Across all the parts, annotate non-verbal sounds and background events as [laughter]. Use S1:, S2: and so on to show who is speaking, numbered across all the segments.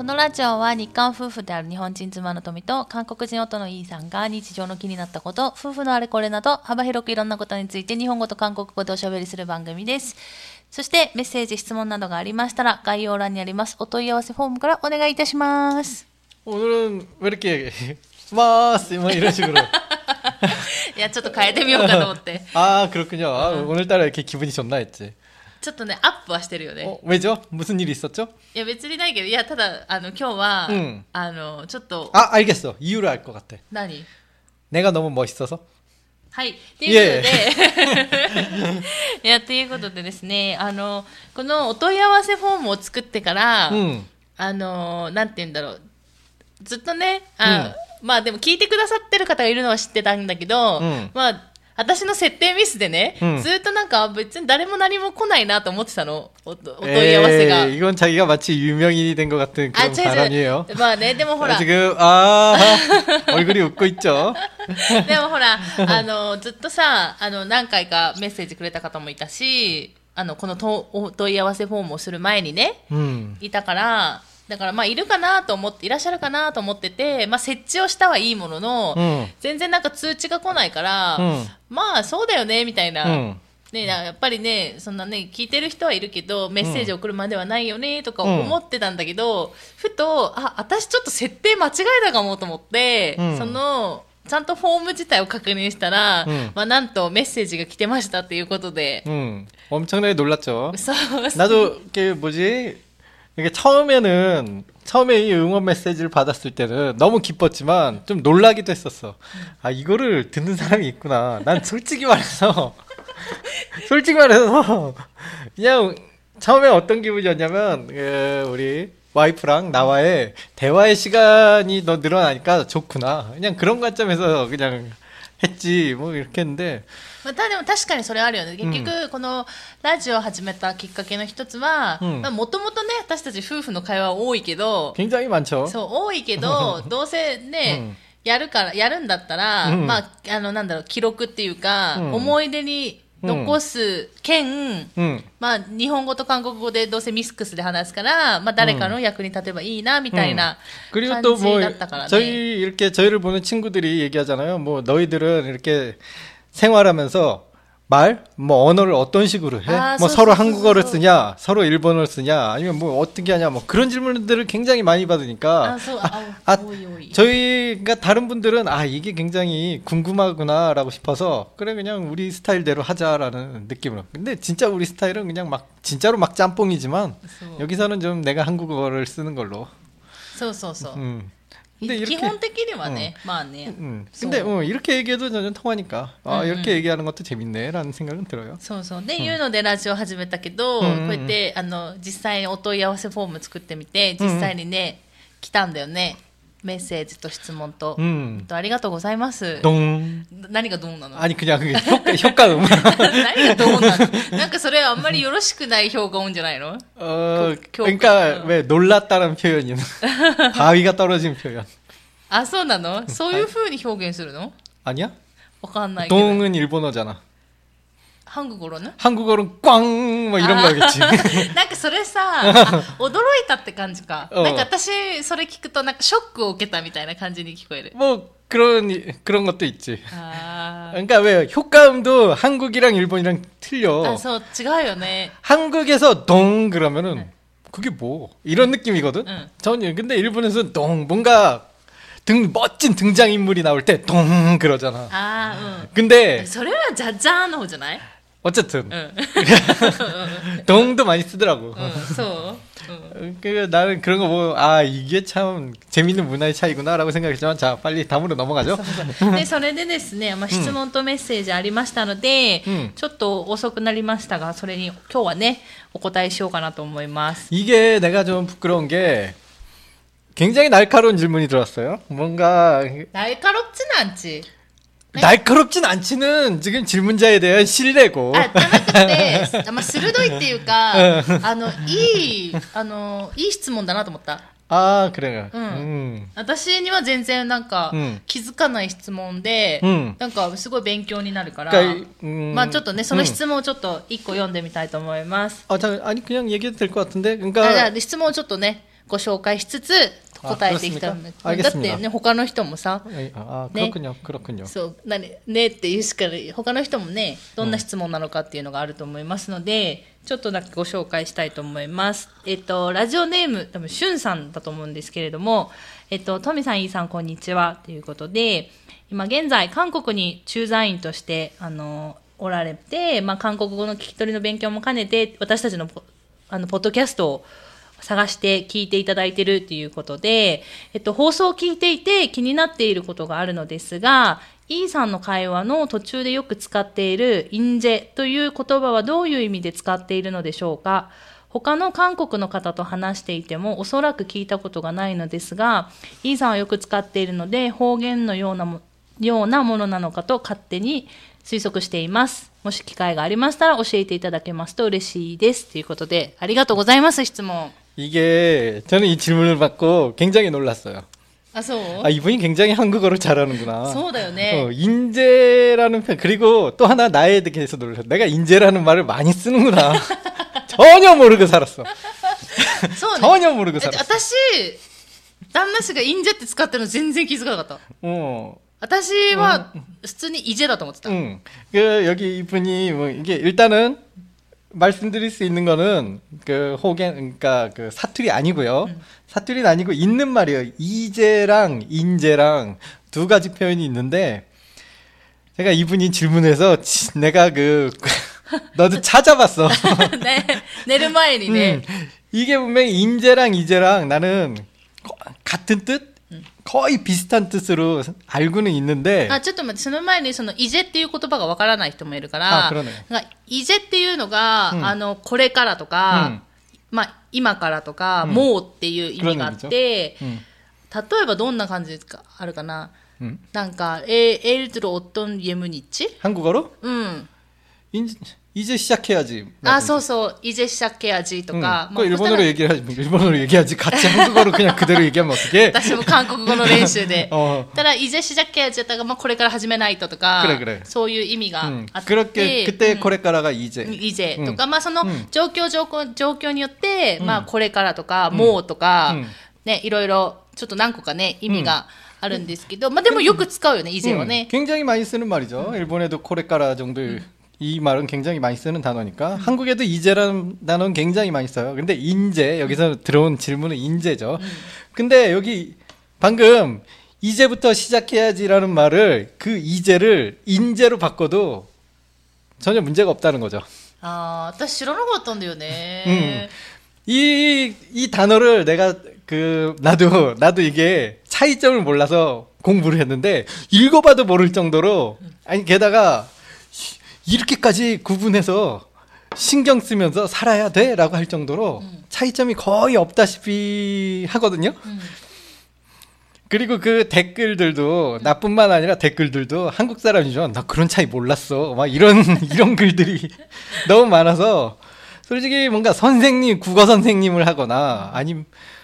S1: このラジオは日韓夫婦である日本人妻の富と韓国人夫のイーさんが日常の気になったこと、夫婦のあれこれなど幅広くいろんなことについて日本語と韓国語でおしゃべりする番組です。そしてメッセージ、質問などがありましたら概要欄にありますお問い合わせフォームからお願いいたします。
S2: 오늘은 왜 이렇게 마스 뭐 이런 식으로
S1: いや、ちょっと変えてみようかと思って。
S2: 아 그렇군요. 아, 오늘따라 이렇게 기분이 좋나 했지.
S1: ちょっとね、アップはしてるよね。
S2: 어, 왜죠? 무슨 일 있었죠?
S1: いや、別にないけど、いや、ただ、あの、今日は、
S2: うん
S1: あの、ちょっと、
S2: 아 알겠어. 이유를 알 것 같아.
S1: 何
S2: 내가 너무 멋있어서.
S1: はい。っていうことで、[laughs] いや、ということでですね、あの、このお問い合わせフォームを作ってから、
S2: 응.
S1: あの、なんて言うんだろう、ずっとね、あまあでも聞いてくださってる方がいるのは知ってたんだけど、
S2: うん
S1: まあ、 私の設定ミスでね、
S2: うん
S1: ずっとなんか別に誰も何も来ないなと思ってたの、おお問い合わせが。
S2: 에이, 이건 자기가 마치 유명인이 된 것 같은
S1: あ、
S2: 그런
S1: 違う違
S2: 발언이에요.
S1: う。まあね、でもほら、
S2: 지금 아 얼굴이 웃고 있죠.
S1: でもほら、あの、ずっとさ、あの、何回かメッセージくれた方もいたし、あの、このとお問い合わせフォームをする前にね、
S2: 음.
S1: いたから、 だからまあいるかなと思って、いらっしゃるかなと思ってて、まあ設置をしたはいいものの、
S2: 음.
S1: 全然なんか通知が来ないから、
S2: うん
S1: まあそうだよね、みたいな。
S2: 음.
S1: ね、やっぱりね、そんなね、聞いてる人はいるけど、メッセージ送るまではないよね、とか思ってたんだけど、ふと、あ、私ちょっと設定間違えたかもと思って、
S2: うん
S1: その、ちゃんとフォーム自体を確認したら、
S2: うん
S1: まあなんとメッセージが来てましたっていうことで、
S2: 음. 엄청나게 놀랐죠. [laughs]
S1: そう、
S2: 나도 이게 뭐지? 이게 처음에는 처음에 이 응원 메시지를 받았을 때는 너무 기뻤지만 좀 놀라기도 했었어. 아 이거를 듣는 사람이 있구나. 난 솔직히 말해서 [laughs] 솔직히 말해서 그냥 처음에 어떤 기분이었냐면 그 우리 와이프랑 나와의 대화의 시간이 더 늘어나니까 좋구나. 그냥 그런 관점에서 그냥 했지 뭐 이렇게 했는데
S1: まあ、たでも確かにそれあるよね。結局、このラジオを始めたきっかけの一つは、
S2: うん
S1: もともとね、私たち夫婦の会話多いけど、
S2: 굉장히 많죠.
S1: そう、多いけど、どうせね、
S2: うん
S1: やるから、やるんだったら、
S2: うん
S1: まあ、あの、なんだろう、記録っていうか、
S2: うん
S1: 思い出に 残す兼、
S2: 응.
S1: まあ、日本語と韓国語でどうせミスクスで話すから、まあ、誰かの役に立てばいいな、みたいな
S2: 그리고
S1: 感
S2: 또
S1: じ
S2: 뭐
S1: だったからね。
S2: 저희 이렇게 저희를 보는 친구들이 얘기하잖아요. 뭐 너희들은 이렇게 생활하면서 말, 뭐 언어를 어떤 식으로 해?
S1: 아,
S2: 뭐
S1: 소-
S2: 서로
S1: 소- 소-
S2: 한국어를
S1: 소-
S2: 쓰냐, 서로 일본어를 쓰냐, 아니면 뭐 어떻게 하냐, 뭐 그런 질문들을 굉장히 많이 받으니까
S1: あ、そう、
S2: 아,
S1: あ、
S2: 아,
S1: 多い多い。
S2: 저희가 다른 분들은 아 이게 굉장히 궁금하구나라고 싶어서 그래 그냥 우리 스타일대로 하자라는 느낌으로. 근데 진짜 우리 스타일은 그냥 막 진짜로 막 짬뽕이지만
S1: そう
S2: 여기서는 좀 내가 한국어를 쓰는 걸로.
S1: そうそうそう。
S2: 음.
S1: 基
S2: 근데 이렇게
S1: 本的にはね、まあね。
S2: 음.
S1: 소-
S2: 근데 어, 이렇게 얘기해도 전혀 통하니까 아
S1: 음,
S2: 이렇게
S1: 음.
S2: 얘기하는 것도 재밌네라는 생각은 들어요.
S1: そうそう。で、いうのでラジオ始めたけど、
S2: うんうんうん
S1: こうやって、あの、実際にお問い合わせフォーム作ってみて、実際にね、来たんだよね。 メッセージと質問と。
S2: 음.
S1: とありがとうございます。
S2: 동
S1: 何がどうなの
S2: 아니 그냥 그게 효과 효과음. [laughs]
S1: 何がどうなのなんかそれあんまりよろしくない評価多いんじゃないの
S2: 어
S1: 교-
S2: 그러니까
S1: 교-
S2: 왜 놀랐다는 표현이 바위가 떨어진 표현
S1: あ、そ[laughs] うなのそういう風に表現するの
S2: 아니야?
S1: わかんないけど。
S2: 동은 일본어잖아.
S1: 韓国語の
S2: 한국어는 꽝! 뭐 이런
S1: 아.
S2: 거겠지. [laughs]
S1: なんかそれさ、あ驚いたって感じか。
S2: うん
S1: なんか私、それ聞くとなんかショックを受けたみたいな感じに聞こえる。
S2: 뭐 [laughs] 그런 이- 그런 것도 있지.
S1: あー
S2: 그러니까 왜 효과음도 한국이랑 일본이랑 틀려.
S1: あ、そう、違うよね。
S2: 한국에서 동 그러면은 그게 뭐 이런 느낌이거든.
S1: 응.
S2: 전혀 근데 일본에서는 동 뭔가 등 멋진 등장 인물이 나올 때 동 그러잖아.
S1: ああ、う
S2: 근데
S1: ん。それはじゃじゃーんの方じゃない
S2: 어쨌든 [laughs]
S1: うん。
S2: 동도 많이 쓰더라고.
S1: うん、そう。うん。
S2: 그 나는 그런 거 보고 아 이게 참 재밌는 문화의 차이구나라고 생각했지만 자 빨리 다음으로 넘어가죠. [laughs]
S1: で、それでですね、まあ、質問とメッセージありましたので、
S2: うん
S1: ちょっと遅くなりましたが、それに今日はね、お答えしようかなと思います。
S2: 이게 내가 좀 부끄러운 게 굉장히 날카로운 질문이 들어왔어요. 뭔가
S1: ナイカロッチ なんち。
S2: 날카롭진 않지는 지금 질문자에 대한 신뢰고
S1: あ、じゃなくて、あまあ、鋭いっていうか、あの、いい、あの、いい質問だなと思った。
S2: 아 그래요.
S1: 응.
S2: 음.
S1: 私には全然なんか
S2: うん
S1: 気づかない質問で、
S2: うん
S1: なんかすごい勉強になるから、
S2: 그러니까 이- 음,
S1: まあちょっとね、その質問をちょっと一個読んでみたいと思います。
S2: 아, 자, 아니 그냥 얘기해도 될 것 같은데.
S1: あじゃ
S2: 그러니까
S1: あ質問をちょっとね、 ご紹介しつつ 答えてきた
S2: んだ
S1: だってね他の人もさ「
S2: ね」
S1: そう「ね」っていうしか他の人もねどんな質問なのかっていうのがあると思いますので、うん、ちょっとだけご紹介したいと思います。えっとラジオネーム多分しゅんさんだと思うんですけれどもえっとトミさんイーさんこんにちは。ということで今現在韓国に駐在員としてあのおられて、まあ、韓国語の聞き取りの勉強も兼ねて私たちのあのポッドキャストを探して聞いていただいているということで、えっと、放送を聞いていて気になっていることがあるのですが、イーさんの会話の途中でよく使っているインジェという言葉はどういう意味で使っているのでしょうか？他の韓国の方と話していてもおそらく聞いたことがないのですが、イーさんはよく使っているので方言のようなもようなものなのかと勝手に推測しています。もし機会がありましたら教えていただけますと嬉しいです。ということで、ありがとうございます、質問。
S2: 이게 저는 이 질문을 받고 굉장히 놀랐어요.
S1: あ、そう
S2: 아 이분이 굉장히 한국어를 잘하는구나.
S1: そうだよね。
S2: 어, 인재라는 편 그리고 또 하나 나에 대해서 놀랐어. 내가 인재라는 말을 많이 쓰는구나. [laughs] 전혀 모르고 살았어.
S1: そうね。
S2: 전혀 모르고
S1: だって
S2: 살았어.
S1: 私、旦那氏がインジェって使ってるの全然気づかなかった。
S2: 어,
S1: 私は普通にイジェだと思ってた。
S2: 응. 그 여기 이분이 뭐 이게 일단은 말씀드릴 수 있는 거는 그 호갱 그러니까 그 사투리 아니고요. 음. 사투리는 아니고 있는 말이에요. 이제랑 인제랑 두 가지 표현이 있는데 제가 이분이 질문해서 내가 그 [laughs] 너도 찾아봤어. [laughs]
S1: 네. 네르마인이네.
S2: 음, 이게 분명히 인제랑 이제랑 나는 같은 뜻? 거의 비슷한 뜻으로 알고는 있는데
S1: あ、ちょっと待って、その前にその、イジェっていう言葉がわからない人もいるから、
S2: あ그러네
S1: なんかイジェっていうのが、
S2: うん
S1: あの、これからとか、
S2: うん
S1: まあ、今からとか、
S2: うん
S1: もうっていう意味があっ
S2: 그런
S1: て、
S2: 음,
S1: 例えばどんな感じですかあるかな
S2: 음.
S1: なんか、え、エルトロオットンイエムニッチ
S2: 한국어로
S1: うん。
S2: 인, 이제 시작해야지.
S1: あ、そうそう、イジェシャケアジと
S2: 응.
S1: か。
S2: 그거
S1: まあ
S2: 일본어로 얘기를 하지. 일본어로 얘기하지. 같이 한국어로 그냥 그대로 얘기하면 어떡해?
S1: 私も韓国語の練習で。
S2: 어.
S1: ただ、イジェシャケアジだったら、まあ、これから始めないととか、
S2: 그래, 그래.
S1: そういう意味が
S2: 응.
S1: あって。
S2: 그렇게 그때
S1: うん
S2: 코레카라가 이제.
S1: イジェとか、まあその
S2: うん
S1: 状況状況状況によって、
S2: うん
S1: まあこれからとか、もうとか、
S2: うん
S1: ね、いろいろちょっと何個かね、意味があるんですけど、まあでもよく使うよね、イジェは
S2: 응.
S1: ね。
S2: 굉장히 많이 쓰는 말이죠. 일본에도 코레카라 정도 이 말은 굉장히 많이 쓰는 단어니까 음. 한국에도 이제라는 단어는 굉장히 많이 써요. 근데 인제 여기서 음. 들어온 질문은 인제죠. 음. 근데 여기 방금 이제부터 시작해야지라는 말을 그 이제를 인제로 바꿔도 전혀 문제가 없다는 거죠.
S1: 아, 나 싫어하는 것 같던데요, 네. 음.
S2: 이, 이 단어를 내가 그, 나도, 나도 이게 차이점을 몰라서 공부를 했는데, 읽어봐도 모를 정도로, 아니, 게다가 이렇게까지 구분해서 신경 쓰면서 살아야 돼? 라고 할 정도로 차이점이 거의 없다시피 하거든요? 그리고 그 댓글들도 나뿐만 아니라 댓글들도 한국 사람이죠. 나 그런 차이 몰랐어. 막 이런 [laughs] 이런 글들이 너무 많아서 솔직히 뭔가 선생님 국어 선생님을 하거나 아니면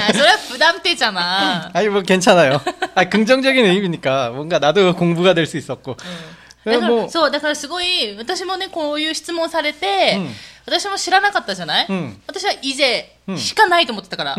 S1: あ[laughs] それは부담되잖아
S2: 아니 뭐 괜찮아요. 아 긍정적인 의미니까 뭔가 나도 공부가 될 수 있었고.
S1: だから、
S2: 뭐
S1: そう、だからすごい、私もね、こういう質問されて、
S2: うん
S1: 私も知らなかったじゃない、
S2: うん
S1: 私はイゼしかないと思ってたから、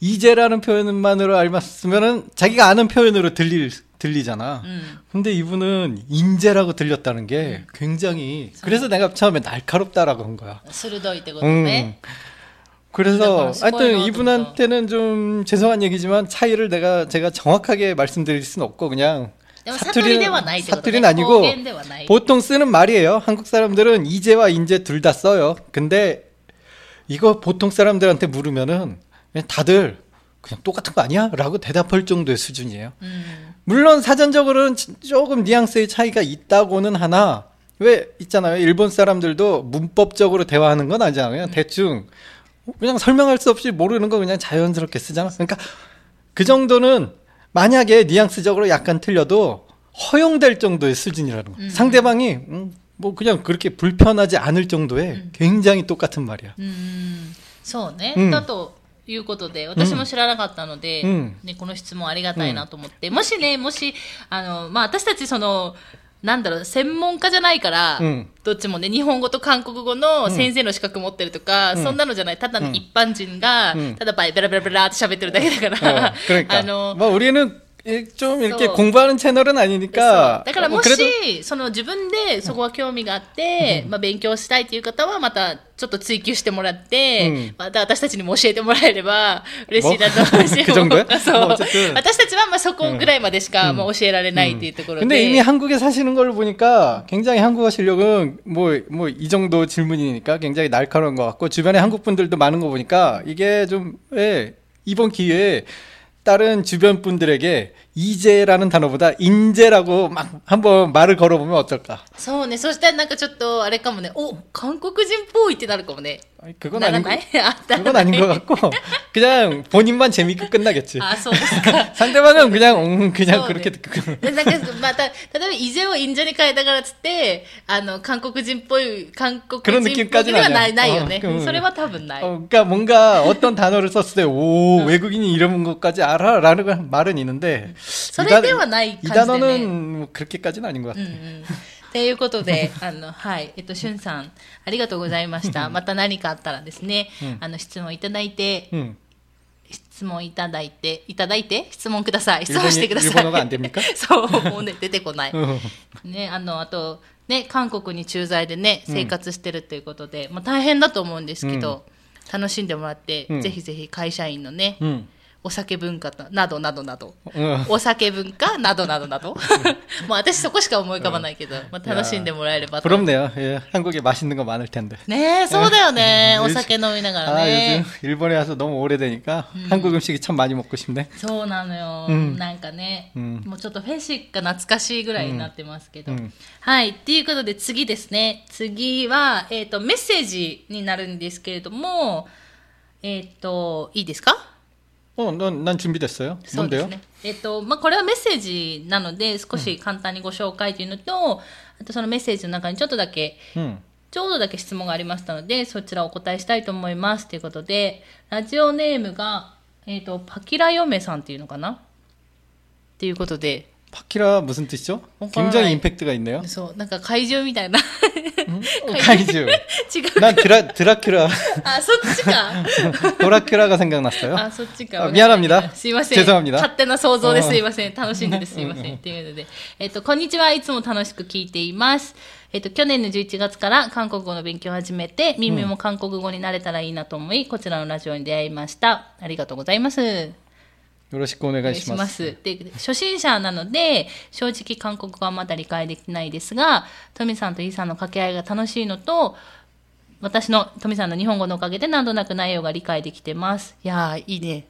S2: 이제라는 표현만으로 알았으면은 자기가 아는 표현으로 들릴 들리잖아.
S1: 음.
S2: 근데 이분은 인재라고 들렸다는 게 굉장히 그래서 내가 처음에 날카롭다라고 한 거야. 음. 그래서 하여튼 이분한테는 좀 죄송한 얘기지만 차이를 내가 제가 정확하게 말씀드릴 수는 없고 그냥 사투리는 사투리는 아니고 보통 쓰는 말이에요. 한국 사람들은 이제와 인제 둘 다 써요. 근데 이거 보통 사람들한테 물으면은 다들 그냥 똑같은 거 아니야? 라고 대답할 정도의 수준이에요.
S1: うん
S2: 물론 사전적으로는 지- 조금 뉘앙스의 차이가 있다고는 하나 왜 있잖아요. 일본 사람들도 문법적으로 대화하는 건 아니잖아요. 그냥 대충 그냥 설명할 수 없이 모르는 거 그냥 자연스럽게 쓰잖아. 그러니까 그 정도는 만약에 뉘앙스적으로 약간 틀려도 허용될 정도의 수준이라는 거.
S1: 음.
S2: 상대방이 음, 뭐 그냥 그렇게 불편하지 않을 정도의 굉장히 똑같은 말이야.
S1: うんそうね、
S2: うん
S1: だと いうことで私も知らなかったので、
S2: うん
S1: ね、この質問ありがたいなと思って、もしねもしあの、まあ、私たちそのなんだろう専門家じゃないから、
S2: うん
S1: どっちもね日本語と韓国語の先生の資格持ってるとか、
S2: うん
S1: そんなのじゃないただの一般人が、
S2: うん
S1: ただベラベラベラって喋ってるだけだから、
S2: 어, [laughs] 그러니까
S1: あの
S2: 뭐 우리는 이- 좀 이렇게
S1: 또-
S2: 공부하는 채널은
S1: そう
S2: 아니니까
S1: だからも
S2: 뭐 그래도
S1: しその自分でそこは興味があって、まあ、勉強したいという方はまたちょっと追求してもらって、
S2: うん
S1: また私たちにも教えてもらえれば嬉しいなと思うし、[laughs]
S2: もう [laughs] 그 정도야?
S1: そう
S2: もうちょっと
S1: 私たちはまあそこぐらいまでしかまあ教えられないっていうところで、
S2: 근데 이미 한국에 사시는 걸 보니까 굉장히 한국어 실력은 뭐 뭐 이 정도 질문이니까 굉장히 날카로운 것 같고 주변에 한국 분들도 많은 거 보니까 이게 좀 예, 이번 기회에 다른 주변 분들에게 이제라는 단어보다 인제라고 막 한번 말을 걸어보면 어떨까?
S1: そうねそしたらなんかちょっとあれかもねお韓国人っぽいってなるかもね
S2: 아니, 그건
S1: なら
S2: 아닌 [laughs]
S1: な
S2: 거,
S1: いあなら
S2: 그건
S1: ない
S2: 아닌 것 같고 그냥 본인만 재밌게 끝나겠지.
S1: あ[laughs] そうですか
S2: 상대방은 그냥 음, 그냥
S1: 아, そうね
S2: 그렇게 듣고
S1: でなんかまた例えば「イゼをインジャに変えたから」っつってあの韓国人っぽい韓国人っぽいではないないよね、
S2: 그런 느낌까지는 아니야. 어,
S1: それは多分ない、
S2: 어, 그러니까 뭔가 어떤 단어를 썼을 때, 오, 외국인이 이런 것까지 알아? 라는 건 말은 있는데. 이
S1: それ
S2: 단-
S1: ではない
S2: 이
S1: 感じでね
S2: 단어는 뭐 그렇게까지는 아닌 것
S1: う
S2: 같아.
S1: んうんということで、[laughs] あの、はい、えっと、しゅんさん、ありがとうございました。また何かあったらですね、
S2: うん
S1: あの、質問いただいて、
S2: 음.
S1: 質問いただいて、いただいて、質問ください。質
S2: 일본이-
S1: 問してください。
S2: 일본어가 안 됩니까? [laughs]
S1: そう、もうね、出てこない。
S2: 어.
S1: ね、あの、あと、ね、韓国に駐在でね、生活してるということで、まあ大変だと思うんですけど、楽しんでもらって、
S2: うん
S1: ぜひぜひ会社員のね、
S2: 음.
S1: お酒文化となどなどなど、
S2: 어.
S1: お酒文化などなどなど。もう[laughs] 私そこしか思い浮かばないけど、まあ楽しんでもらえればと。
S2: 부럽네요. 예, 한국에 맛있는 거 많을 텐데.
S1: ねえ、そうだよね。
S2: うん
S1: お酒飲みながら
S2: 아,
S1: ね
S2: 요즘 。 일본에 와서 너무 오래되니까 한국 음식이 참 많이 먹고 싶네.
S1: そうなのよ。
S2: うん
S1: なんかね、
S2: うん
S1: もうちょっとフェシが懐かしいぐらいになってますけど。
S2: うん
S1: はい。っていうことで次ですね。次は、えっ、と、メッセージになるんですけれども、えっ、と、いいですか
S2: 어, 난, 난 준비됐어요.
S1: そうです
S2: 뭔데요?
S1: ね。えっ、と、まあ、これはメッセージなので、少し簡単にご紹介というのと、あとそのメッセージの中にちょっとだけ
S2: 음.
S1: ちょうどだけ質問がありましたので、そちらをお答えしたいと思います。ということで、ラジオネームが、えっ、と、パキラヨメさんっていうのかなっていうことで、
S2: 파키라 무슨 뜻이죠?
S1: 뭔가-
S2: 굉장히 임팩트가 있네요.
S1: そう、なんか怪獣みたいな。
S2: 어, 가이즈.
S1: 違う。 [laughs]
S2: 난 드라, 드라큘라,
S1: あ、そっちか。 [laughs]
S2: 도라큘라가 생각났어요.
S1: あ、そっちか。
S2: あ미안합니다
S1: すいません。
S2: 죄송합니다
S1: 勝手な想像ですいません。楽しんでてすいません。っていうので。えっと、こんにちは。いつも楽しく聞いています。えっと、去年の11月から韓国語の勉強を始めて、耳も韓国語になれたらいいなと思い、こちらのラジオに出会いました。ありがとうございます。
S2: 요러시고
S1: お願い
S2: 오네가이
S1: しま
S2: 시마스.
S1: す。で、初心者なので、正直韓国語はまだ理解できないですが、トミさんとイさんの掛け合いが楽しいのと、私のトミさんの日本語のおかげで何となく内容が理解できてます。いやー、いいね。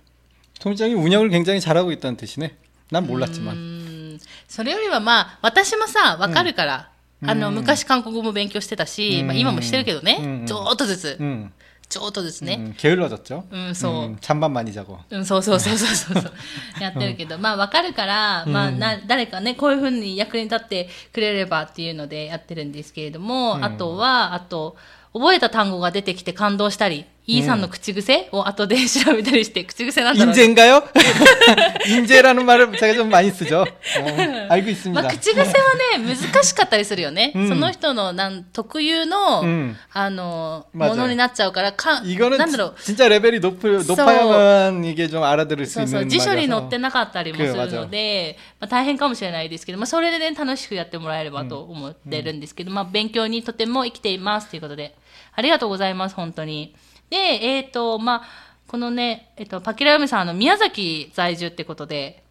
S2: 통장이 운영을 굉장히 잘하고 있다는 뜻이네. 난 몰랐지만.
S1: うんそれよりはまあ、私もさ、わかるから、あの、昔韓国語も勉強してたし、
S2: うん
S1: まあ今もしてるけどね、
S2: うん
S1: ちょっとずつ、
S2: 음,
S1: ち ょっとずつね。
S2: 음, 게을러졌죠.
S1: 음, 소.
S2: 음, 잠만 많이 자고.
S1: うん、そうそうそうそうそうそう。[laughs] やってるけど、まあわかるから、まあな、誰かね、こういうふうに役に立ってくれればっていうのでやってるんですけれども、あとは、あと、覚えた単語が出てきて感動したり、 イーさんの口癖を後で調べたりして、口癖なんだろうね
S2: 인재인가요? [laughs] 인재라는 말을 제가 좀 많이 쓰죠. 어, [laughs] 알고 있습니다.
S1: まあ、口癖はね、難しかったりするよね。
S2: うん
S1: その人のなん特有の、
S2: うん
S1: あの、
S2: 맞아요
S1: ものになっちゃうから、か、
S2: 이거는
S1: なんだろう。
S2: 지- 진짜 레벨이 높, 높아야만 이게 좀 알아들을 수
S1: そうそう
S2: 있는
S1: 辞書に
S2: 말이라서.
S1: 載ってなかったりもするので、まあ、大変かもしれないですけど、まあ、それで、ね、楽しくやってもらえればと思ってるんですけど、まあ、勉強にとても生きていますということで、ありがとうございます、本当に。 で、えっ、と、まあ、このね、えっ、と、パキラヨメさん、あの、宮崎在住ってことで、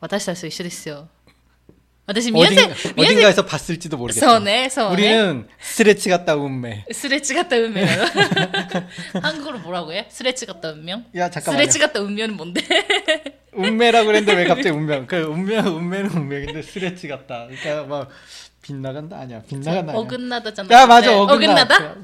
S1: 私たちと一緒ですよ。私、宮
S2: 어딘,
S1: 崎、宮崎、
S2: 어딘가에서 봤을지도 모르겠다.
S1: そうね、そうね。
S2: 우리는 스레치갔다 운매.
S1: すれ違った運命なの。 한국어로 뭐라고 해? すれ違った運命
S2: 야
S1: す
S2: 잠깐만요.
S1: れ違った運命는 뭔데?
S2: 운매라고 그랬는데 왜 갑자기 운명? 그 운명 운매는 운명인데 스레치 같다. 그러니까 막 빗나간다 아니야. 빗나간다 아니야.
S1: 어긋나다 잖아.
S2: 야 맞아 어긋나.
S1: 어긋나다?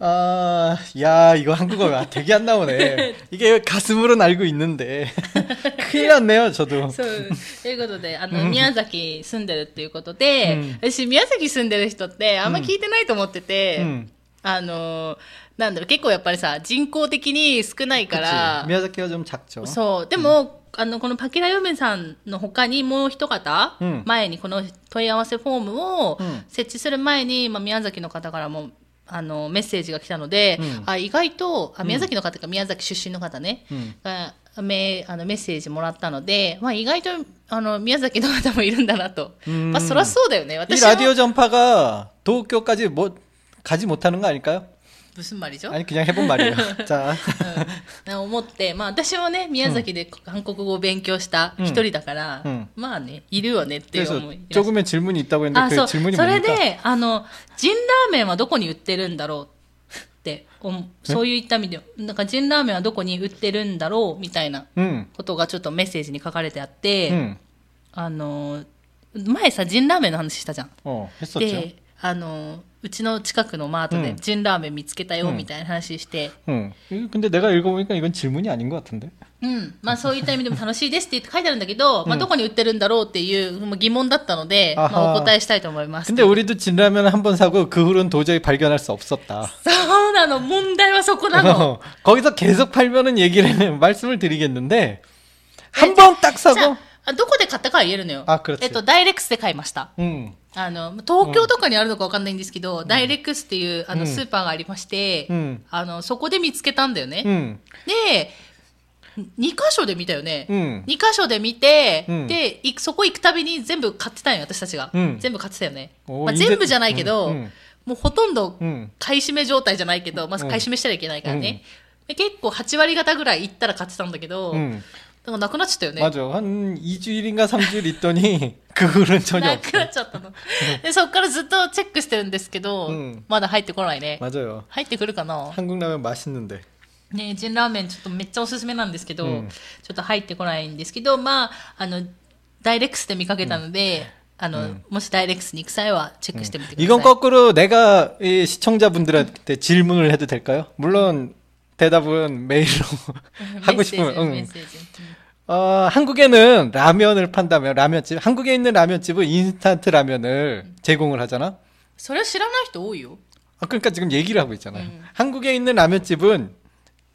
S2: 아, 야 이거 한국어가 되게 안 나오네. [laughs] 이게 가슴으로는 알고 있는데 [laughs] 큰일 났네요 저도.
S1: そう。ということで、あの、宮崎住んでるっていうことで、私、宮崎住んでる人ってあんま聞いてないと思ってて、
S2: 음.
S1: あの、なんだろう、結構やっぱりさ、人口的に少ないか
S2: 그치.
S1: ら、
S2: 미야자키가 좀 작죠.
S1: そう。でも、あの、このパキラヨメさんの他にもう一方、
S2: うん
S1: 前にこの問い合わせフォームを
S2: うん
S1: 設置する前に、まあ、宮崎の方からも、あの、メッセージが来たので、
S2: うん
S1: あ意外と、あ宮崎の方か宮崎出身の方ね、
S2: 음.
S1: がメあのメッセージもらったので、まあ、意外とあの宮崎の方もいるんだなと。
S2: うん
S1: まあ、そりゃそうだよね。
S2: 이
S1: 私も
S2: 라디오 전파가 도쿄까지 뭐 가지 못하는 거 아닐까요?
S1: ブスンマリじょ
S2: 아니 그냥 해본 말이에요. [laughs] 자,
S1: うん思って、まあ私もね、宮崎で韓国語を勉強した一人だから、
S2: うん
S1: まあね、いるよねっていう
S2: 그래서
S1: 思い。
S2: 조금의 질문이 있다고 했는데
S1: あ、
S2: 그
S1: そう。
S2: 질문이
S1: それ
S2: 뭡니까?
S1: で、あの、ジンラーメンはどこに売ってるんだろうって、おそういった意味で、なんかジンラーメンはどこに売ってるんだろうみたいな
S2: 응,
S1: ことがちょっとメッセージに書かれてあって、
S2: 응,
S1: あの、前さ、ジンラーメンの話したじゃん。
S2: 어, 했었죠.
S1: で、 あの、うちの近くのマートで
S2: うん
S1: ジンラーメン見つけたよ
S2: うん
S1: みたいな話して、
S2: 응. 이거 근데 내가 읽어보니까 이건 질문이 아닌 것 같은데.
S1: うん。まあそういった意味でも楽しいですって言って書いてあるんだけど、まあどこに売ってるんだろうっていうまあ疑問だったので、
S2: あは
S1: まあお答えしたいと思います。
S2: 근데 우리도 진라면 한 번 사고 그 후로는 도저히 발견할 수 없었다.
S1: そうなの、問題はそこなの。
S2: 어, 거기서 계속 팔면은 얘기를 말씀을 드리겠는데 한 번 딱
S1: じゃ
S2: 사고
S1: どこで買ったかは言えるのよ。
S2: あ、
S1: えっと、ダイレックスで買いました。
S2: うん。
S1: あの、東京とかにあるのかわかんないんですけど、うん、ダイレックスっていう、あの、スーパーがありまして、
S2: うん、
S1: あの、そこで見つけたんだよね。
S2: うん、
S1: で、2箇所で見たよね、
S2: うん、
S1: 2箇所で見て、
S2: うん、
S1: でそこ行くたびに全部買ってたんよ私たちが、
S2: うん、
S1: 全部買ってたよね、まあ、全部じゃないけど、
S2: うん、
S1: もうほとんど買い占め状態じゃないけど、まず、買い占めしたらいけないからね、結構8割方ぐらい行ったら買ってたんだけど、かなくなっちゃったよね。
S2: 맞아. 한 2주일인가 3주일 있더니 그 후로는 전혀
S1: なくな
S2: 없어.
S1: っちゃったの。で、そっからずっとチェックしてるんですけど、
S2: うん
S1: まだ入ってこないね。
S2: 맞아요.
S1: 入ってくるかな
S2: 한국 라면 맛있는데.
S1: ねジンラーメンちょっとめっちゃおすすめなんですけど、
S2: うん
S1: ちょっと入ってこないんですけど、まあ、あの、ダイレックスで見かけたので、あの、もしダイレックスに行く際はチェックしてみてください。
S2: 이건 거꾸로 내가 이 시청자분들한테 질문을 해도 될까요? 물론 대답은 메일로 하고
S1: 싶은
S2: 응.
S1: 음.
S2: 어, 한국에는 라면을 판다면 라면집 한국에 있는 라면집은 인스턴트 라면을 제공을 하잖아.
S1: 소리 싫어나도多요
S2: 아, 그러니까 지금 얘기를 하고 있잖아요. 음. 한국에 있는 라면집은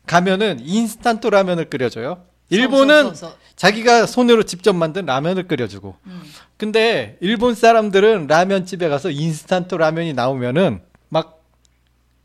S2: 가면은 인스턴트 라면을 끓여줘요. 일본은 자기가 손으로 직접 만든 라면을 끓여주고.
S1: 음.
S2: 근데 일본 사람들은 라면집에 가서 인스턴트 라면이 나오면은 막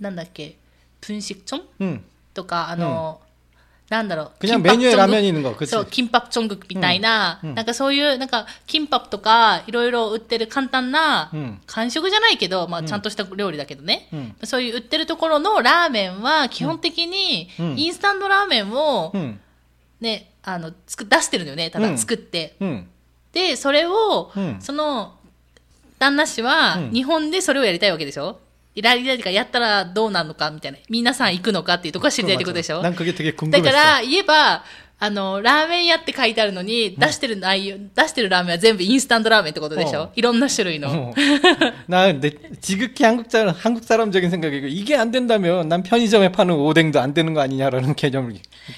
S1: なんだっけ、プンシクチョン
S2: 응.
S1: とか、あの、なんだろう。
S2: 그냥
S1: キンパプ
S2: 메뉴에
S1: チョング
S2: 라면이 있는 거. 그치?
S1: そう、キンパプチョングみたいな、
S2: うんうん
S1: なんかそういう、なんか、キンパプとか、いろいろ売ってる簡単な、
S2: うん
S1: 完食じゃないけど、まあ、ちゃんとした料理だけどね。
S2: うん
S1: そういう売ってるところのラーメンは、基本的に
S2: う、ん
S1: インスタントラーメンを、
S2: 응.
S1: ね、あの、つく、出してるのよね。ただ
S2: うん
S1: 作って。
S2: 응.
S1: で、それを、
S2: うん
S1: その、旦那氏は、
S2: うん
S1: 日本でそれをやりたいわけでしょ いらりたいか、やったらどうなるのか、みたいな。皆さん行くのかっていうところが知りたいってことでしょ
S2: 난 그게 되게
S1: だ
S2: 궁금했어.
S1: から、言えば、あの、ラーメン屋って書いてあるのに、出してる内容、出してるラーメンは全部インスタントラーメンってことでしょ
S2: うん
S1: いろんな種類の。
S2: 어. 난 내, 지극히 한국 사람, 한국 사람적인 생각이고 이게 안 된다면 난 편의점에 파는 오뎅도 안 되는 거 아니냐라는 개념이.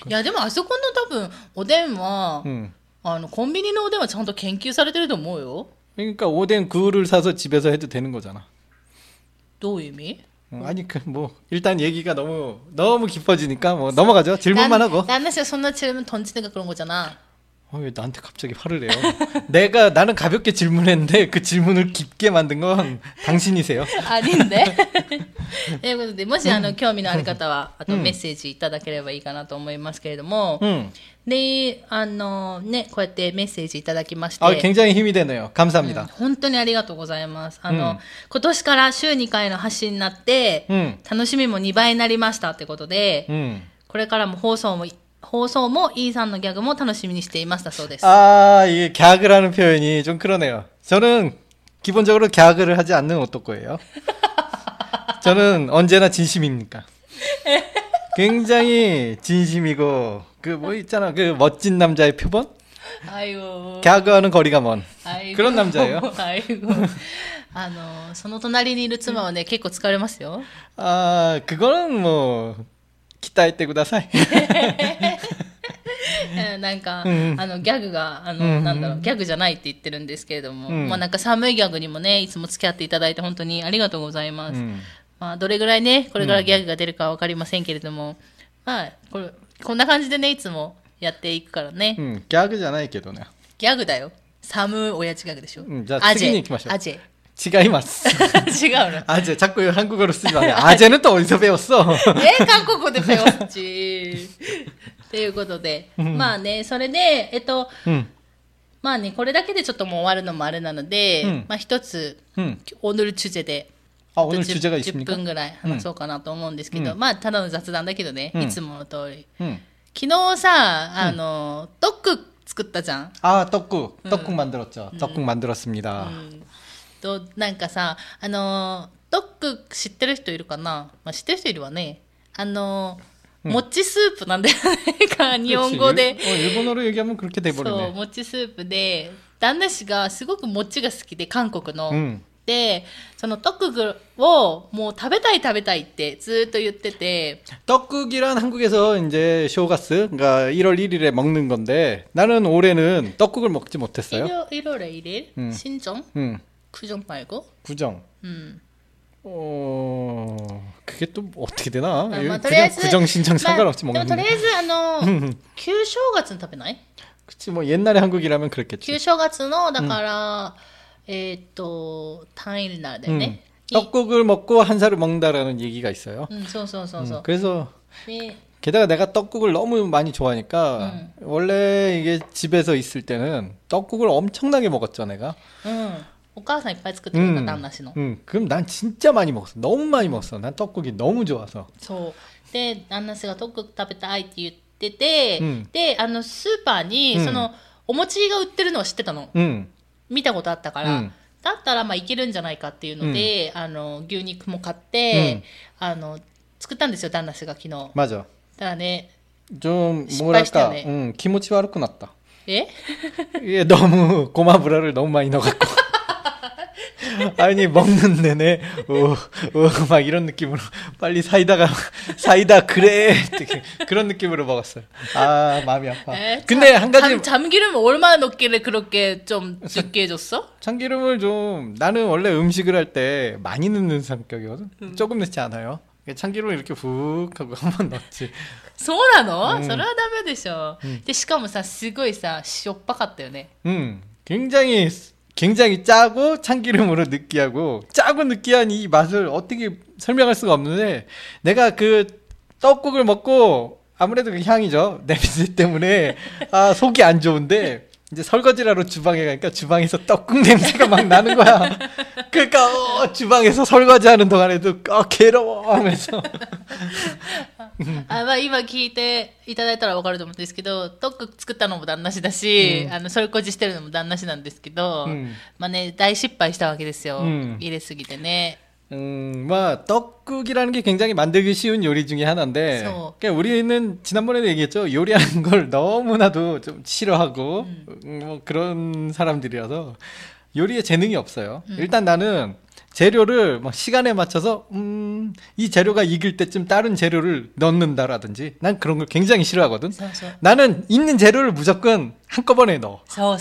S1: いや、でもあそこの多分、おでんは、
S2: 응.
S1: あの、コンビニのおでんはちゃんと研究されてると思うよ。
S2: 그러니까 오뎅 구를 사서 집에서 해도 되는 거잖아.
S1: 또 의미?
S2: 음, 아니 그 뭐 일단 얘기가 너무 너무 깊어지니까 뭐 넘어가죠. 질문만 난, 하고.
S1: 나는 진짜 손나 질문 던지는 게 그런 거잖아.
S2: 어, 왜 나한테 갑자기 화를 내요? [laughs] 내가 나는 가볍게 질문했는데 그 질문을 깊게 만든 건 당신이세요. [laughs]
S1: ありんでということで、もしあの興味のある方は、あとメッセージいただければいいかなと思いますけれども、
S2: 음.
S1: で、あのね、こうやってメッセージいただきまして、
S2: 아, 굉장히 힘이 되네요.
S1: うん
S2: 감사합니다.
S1: 本当にありがとうございます。あの、
S2: うん
S1: 今年から週2回の発信になって、
S2: 음.
S1: 楽しみも2倍になりましたってことで、
S2: 음.
S1: これからも放送も、 放送も、イーさんのギャグも楽しみにしていますだそうです。
S2: 아, 이게 갸그를 하는 표현이 좀 그러네요. 저는 기본적으로 갸그를 하지 않는 오토코예요. 저는 언제나 진심이니까. 굉장히 진심이고 그 뭐 있잖아 그 멋진 남자의 표본
S1: あいご
S2: 갸그하는 거리가 먼
S1: あいご
S2: 그런 남자예요.
S1: あいごあの、その隣にいる妻はね、結構疲れますよ。
S2: 아 그거는 뭐 鍛えてくだ
S1: さい。[laughs] なんか、
S2: うん、
S1: あのギャグがあの、
S2: うん、
S1: なんだろうギャグじゃないって言ってるんですけれども、
S2: うん、
S1: まあ、なんか寒いギャグにもねいつも付き合っていただいて本当にありがとうございます、
S2: うん、
S1: まあ、どれぐらいねこれからギャグが出るか分かりませんけれども、まあこれこんな感じでねいつもやっていくからね、
S2: ギャグじゃないけどね。
S1: ギャグだよ。寒い親父ギャグでしょ、
S2: うん、じゃあ次に行きましょう。
S1: アジ。ェ
S2: 지가이마스. [laughs]
S1: 違うの。
S2: 아재 자꾸 이거 한국어로 쓰지 마. 아재는 또 어디서 배웠어?
S1: え、韓国語でペオスチ。ということで、まあね、それで、えっと、
S2: 음,
S1: まあね、これだけでちょっともう終わるのもあれなので、
S2: うん
S1: まあ一つ、
S2: 음.
S1: オヌルチュゼで、
S2: 아 오늘
S1: 10
S2: 주제가
S1: 10
S2: 있습니까?
S1: 分ぐらい話そうかなと思うんですけど、
S2: うん
S1: まあただの雑談だけどね、
S2: うん
S1: いつもの通り。
S2: 음.
S1: 昨日さ、あの、ドッグ作ったじゃん。
S2: 아 떡국, 떡국 만들었죠. 떡국 만들었습니다.
S1: うん となんかさあのドッく知ってる人いるかな、まあ、知ってる人いるわねあのもち、うん、スープなんだよねで日本語で。[laughs] そうもちスープで旦那氏がすごくもちが好きで韓国の。
S2: う
S1: んてその特技をもう食べたい食べたいってずっと言ってて
S2: 떡국이란韓国에서이제が가스 ?1 월 1일で먹는 건데 나는 올해는 떡국を먹지 못했어 요.
S1: 1월 1 일? 新.신
S2: うん.
S1: クジョン말고?
S2: 구정.
S1: うん。
S2: 어, 그게 또 어떻게 되나?
S1: まあ、
S2: 그냥
S1: とりあえず、
S2: 구정 신청 상관없이
S1: まあでもと
S2: 먹는.
S1: りあえず、あの、
S2: 음,
S1: 旧正月に食べない
S2: 그치 뭐 옛날에 한국이라면 그랬겠지.
S1: 旧正月の、だから、えーっと、単位になるんだよ
S2: 음,
S1: ね。
S2: 떡국을 먹고 한 살을 먹는다라는 얘기가 있어요.
S1: うん、そうそうそうそ
S2: 음,
S1: う。
S2: 그래서
S1: で
S2: 게다가 내가 떡국을 너무 많이 좋아하니까
S1: 음.
S2: 원래 이게 집에서 있을 때는 떡국을 엄청나게 먹었죠 내가.
S1: うん。 お母さんいっぱい作ってくれた、
S2: 음,
S1: 旦那氏の。
S2: 음, 그럼 난 진짜 많이 먹었어. 너무 많이 먹었어. 난 떡국이 너무 좋아서.
S1: そう。で、旦那氏が特食べたいって言ってて、
S2: うん
S1: で、あの、スーパーに、
S2: うん
S1: その、お餅が売ってるのを知ってたの。
S2: 음,
S1: 見たことあったから、
S2: うん
S1: だったらまあいけるんじゃないかっていうので、あの牛肉も買って、あの作ったんですよ旦那氏が昨日だ
S2: 맞아.
S1: からね
S2: 좀
S1: 失敗したよ
S2: 뭐랄까,
S1: ね
S2: 음, 기모치 와르고 났다.
S1: え [laughs]
S2: 이게 너무 고마브라를 너무 많이 넣어갖고. 아니 먹는 내내 오막 이런 느낌으로 빨리 사이다가 사이다 그래 되게 그런 느낌으로 먹었어요. 아 마음이 아파.
S1: 에?
S2: 근데 한 가지
S1: 잠, 잠기름 얼마나 넣기를 그렇게 좀 적게 해줬어?
S2: 참기름을 좀 나는 원래 음식을 할 때 많이 넣는 성격이거든. 조금 넣지 않아요. 참기름을 이렇게 푹 하고 한 번 넣지.
S1: そうなの、
S2: うん
S1: それはダメでしょ、でしかもさすごいさしょっぱかったよね
S2: 음, 굉장히 굉장히 짜고 참기름으로 느끼하고 짜고 느끼한 이 맛을 어떻게 설명할 수가 없는데 내가 그 떡국을 먹고 아무래도 그 향이죠. [laughs] 냄새 때문에 아 속이 안 좋은데 이제 설거지를 하러 주방에 가니까 주방에서 떡국 냄새가 막 나는 거야. [laughs] 그러니까 어, 주방에서 설거지하는 동안에도 어, 괴로워 하면서
S1: あまあ、今聞いていただいたら分かると思うんですけどトック作ったのも旦那氏だし、あのそれこじしてるのも旦那氏なんですけど、
S2: うん
S1: まあね大失敗したわけですよ、
S2: うん
S1: 入れすぎてね
S2: 음, 뭐 떡국이라는 게 굉장히 만들기 쉬운 요리 중에 하나인데, 그러니까 우리는 지난번에도 얘기했죠. 요리하는 걸 [laughs] 너무나도 좀 싫어하고 음. 뭐 그런 사람들이라서 요리에 재능이 없어요. 음. 일단 나는 재료를 막 시간에 맞춰서 음, 이 재료가 익을 때쯤 다른 재료를 넣는다라든지 난 그런 걸 굉장히 싫어하거든.
S1: 서, 서.
S2: 나는 있는 재료를 무조건 한꺼번에 넣어.
S1: 서,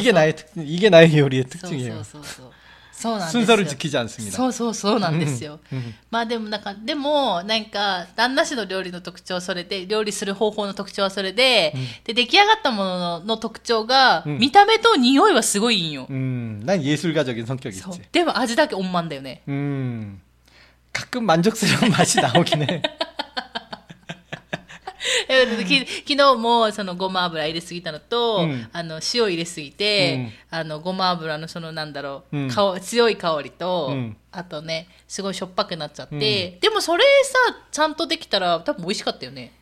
S2: 이게 나의 특 이게 나의 요리의 특징이에요.
S1: そうそうそう そうなんですよ
S2: 순서를 지키지 않습니다.
S1: そうそうそうなんですよ。
S2: うんうん
S1: まあでもなんか、でも、なんか、旦那氏の料理の特徴はそれで、料理する方法の特徴はそれで、で、出来上がったもののの特徴が、
S2: うん
S1: 見た目と匂いはすごいいいんよ。
S2: 음, 난 예술가적인 성격이
S1: そう
S2: 있지.
S1: でも味だけ温満だよね。
S2: 음, 가끔 만족스러운 맛이 나오긴 해. [laughs]
S1: えき昨日もそのごま油入れすぎたのと、
S2: うん
S1: あの塩入れすぎて、
S2: うん
S1: あのごま油のそのなんだろう、
S2: うん
S1: 香強い香りと、
S2: うん
S1: あとねすごいしょっぱくなっちゃって、でもそれさちゃんとできたら多分美味しかったよね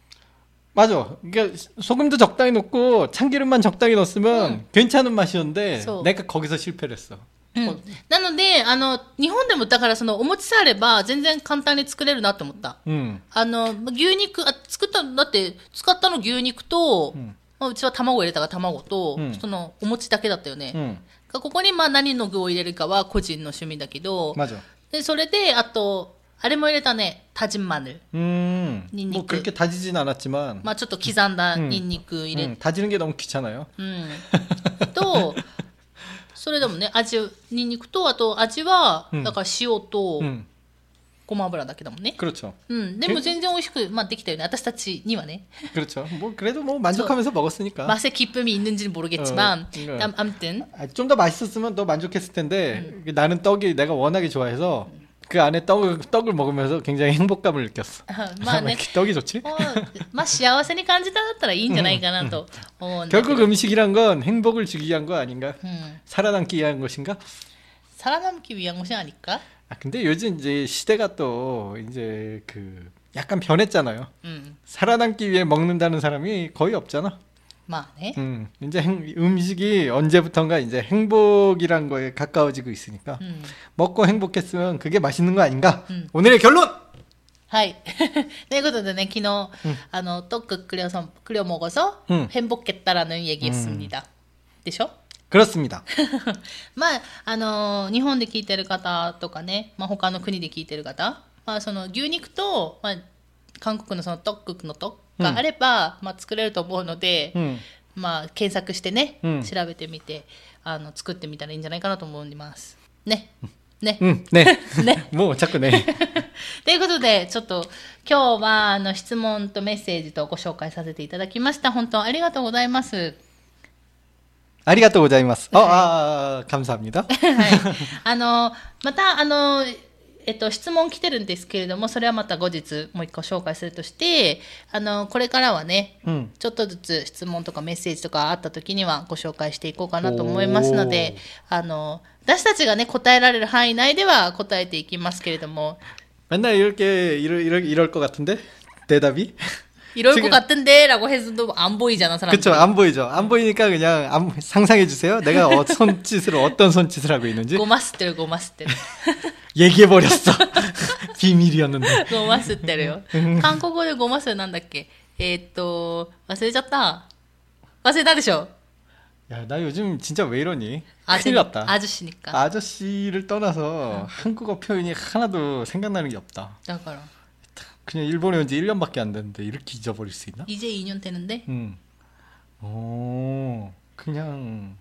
S2: 맞아. 그러니까 소금도 적당히 넣고 참기름만 적당히 넣었으면 괜찮은 맛이었는데
S1: 소.
S2: 내가 거기서 실패를 했어.
S1: うん、なのであの日本でもだからそのお餅さえあれば全然簡単に作れるなって思った
S2: 음,
S1: あの牛肉あ作っただって使ったの牛肉と、
S2: ん
S1: まあ、うちは卵入れたから卵と、
S2: うん
S1: そのお餅だけだったよね、
S2: 음,
S1: ここにまあ何の具を入れるかは個人の趣味だけど、
S2: 맞아.
S1: でそれであとあれも入れたねタジンマヌル
S2: 음, 뭐
S1: 닌니크.
S2: 그렇게 다지진 않았지만
S1: まあちょっと刻んだニンニク入れ
S2: 음, [laughs] 다지는 게 너무 귀찮아요.
S1: うん、と それでもね味ニンニクとあと味は、
S2: うん
S1: だから塩と
S2: 음,
S1: ごま油だけだもんね
S2: 그렇죠.
S1: うんでも全然美味しく、まあ、できたよね私たちにはね
S2: 그렇죠. 뭐 [laughs] 그래도 뭐 만족하면서 먹었으니까.
S1: 맛의 기쁨이 있는지는 모르겠지만
S2: 어, 네.
S1: 암- 아무튼
S2: 아, 좀 더 맛있었으면 더 만족했을 텐데 나는 떡이 내가 워낙에 좋아해서 그 안에 떡을 떡을 먹으면서 굉장히 행복감을 느꼈어.
S1: まあ
S2: 왜
S1: ね
S2: 이렇게 떡이 좋지?
S1: もうまあ幸せに感じただったらいいんじゃないかなと思うんだけど
S2: 결국 음식이란 건 행복을 주기 위한 거 아닌가?
S1: うん
S2: 살아남기 위한 것인가?
S1: 살아남기 위한 것이 아닐까?
S2: 아 근데 요즘 이제 시대가 또 이제 그 약간 변했잖아요.
S1: うん。
S2: 살아남기 위해 먹는다는 사람이 거의 없잖아.
S1: まあね。
S2: 음, 이제 행- 음식이 언제부턴가 이제 행복이란 거에 가까워지고 있으니까
S1: うん。
S2: 먹고 행복했으면 그게 맛있는 거 아닌가?
S1: 음.
S2: 오늘의 결론!
S1: はい。ということでね、昨日、あの、トックク[laughs] リオ서クリオ먹어서
S2: 음.
S1: 행복했다라는 얘기했습니다. でしょ
S2: 그렇습니다.
S1: まあ、あのー日本で聞いてる方とかね、まあ、他の国で聞いてる方、まあ、その牛肉と、まあ、韓国のそのトックのトッ があれば、まあ、作れると思うので、
S2: 음.
S1: まあ、検索してね、
S2: うん
S1: 調べてみてあの作ってみたらいいんじゃないかなと思います。ね。ね。
S2: 음, 네. [laughs]
S1: ね。 [laughs]
S2: 뭐 자꾸 네. [laughs]
S1: ということで、ちょっと今日はあの質問とメッセージとご紹介させていただきました。本当ありがとうございます。
S2: 아리가또 고자이마스. 어, 아, 아, 아, 감사합니다.
S1: はい。あの、また、あの、 えっと、質問来てるんですけれども、それはまた後日もう一個紹介するとして、あの、これからはね、
S2: 음.
S1: ちょっとずつ質問とかメッセージとかあった時にはご紹介していこうかなと思いますので、あの、私たちがね、答えられる範囲内では答えていきますけれども、 [laughs]
S2: 맨날 이렇게 이럴, 이럴, 이럴 것 같은데? 대답이?
S1: いろいろこかってんで、ラゴヘズド안 보이잖아, 사람.
S2: 그쵸, 안 보이죠. 안 보이니까 그냥 안- 상상해주세요. 내가 어, [laughs] 손짓을, 어떤 손짓을 하고 있는지.
S1: ごま吸ってる、ごま吸ってる。 [laughs]
S2: 얘기해버렸어. [laughs] 비밀이었는데.
S1: ごま吸ってるよ。韓国語でごま吸うなんだっけえーっと、忘れちゃった。忘れたでしょ
S2: 야, 나 요즘 진짜 왜 이러니?
S1: 아저,
S2: 큰일 났다.
S1: 아저씨니까.
S2: 아저씨를 떠나서 한국어 표현이 하나도 생각나는 게 없다.
S1: だから、
S2: 그냥 일본에 온 지 1년밖에 안 됐는데 이렇게 잊어버릴 수 있나?
S1: 이제 2년 되는데?
S2: 음. 오, 그냥.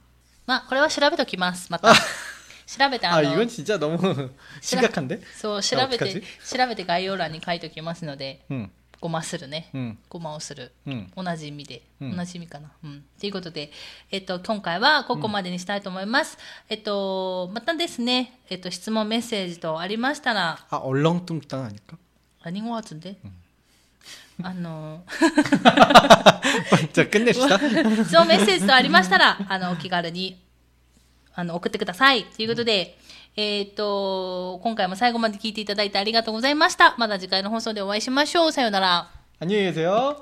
S1: まあ、これは調べときます。また。調べて、あ
S2: 아,
S1: の、
S2: 이건 진짜 너무 심각한데?
S1: そう、調べて、調べて概要欄に書いておきますので、
S2: 응,
S1: ごまするね。
S2: 응,
S1: ごまをする。
S2: 응.
S1: 同じ意味で、
S2: うん
S1: 同じ意味かな。うん。ということで、えっと、今回はここまでにしたいと思います。えっと、またですね、えっと、質問、メッセージとありましたら、
S2: 아, 얼렁뚱땅 아닐까?
S1: 何語発で、あの、
S2: 자, 끝냅시다. [laughs]
S1: 質問、メッセージとありましたら、あの、お気軽に、あの、送ってください。ということで、えっ、と、今回も最後まで聞いていただいてありがとうございました。また次回の放送でお会いしましょう。さようなら。
S2: 안녕히 계세요.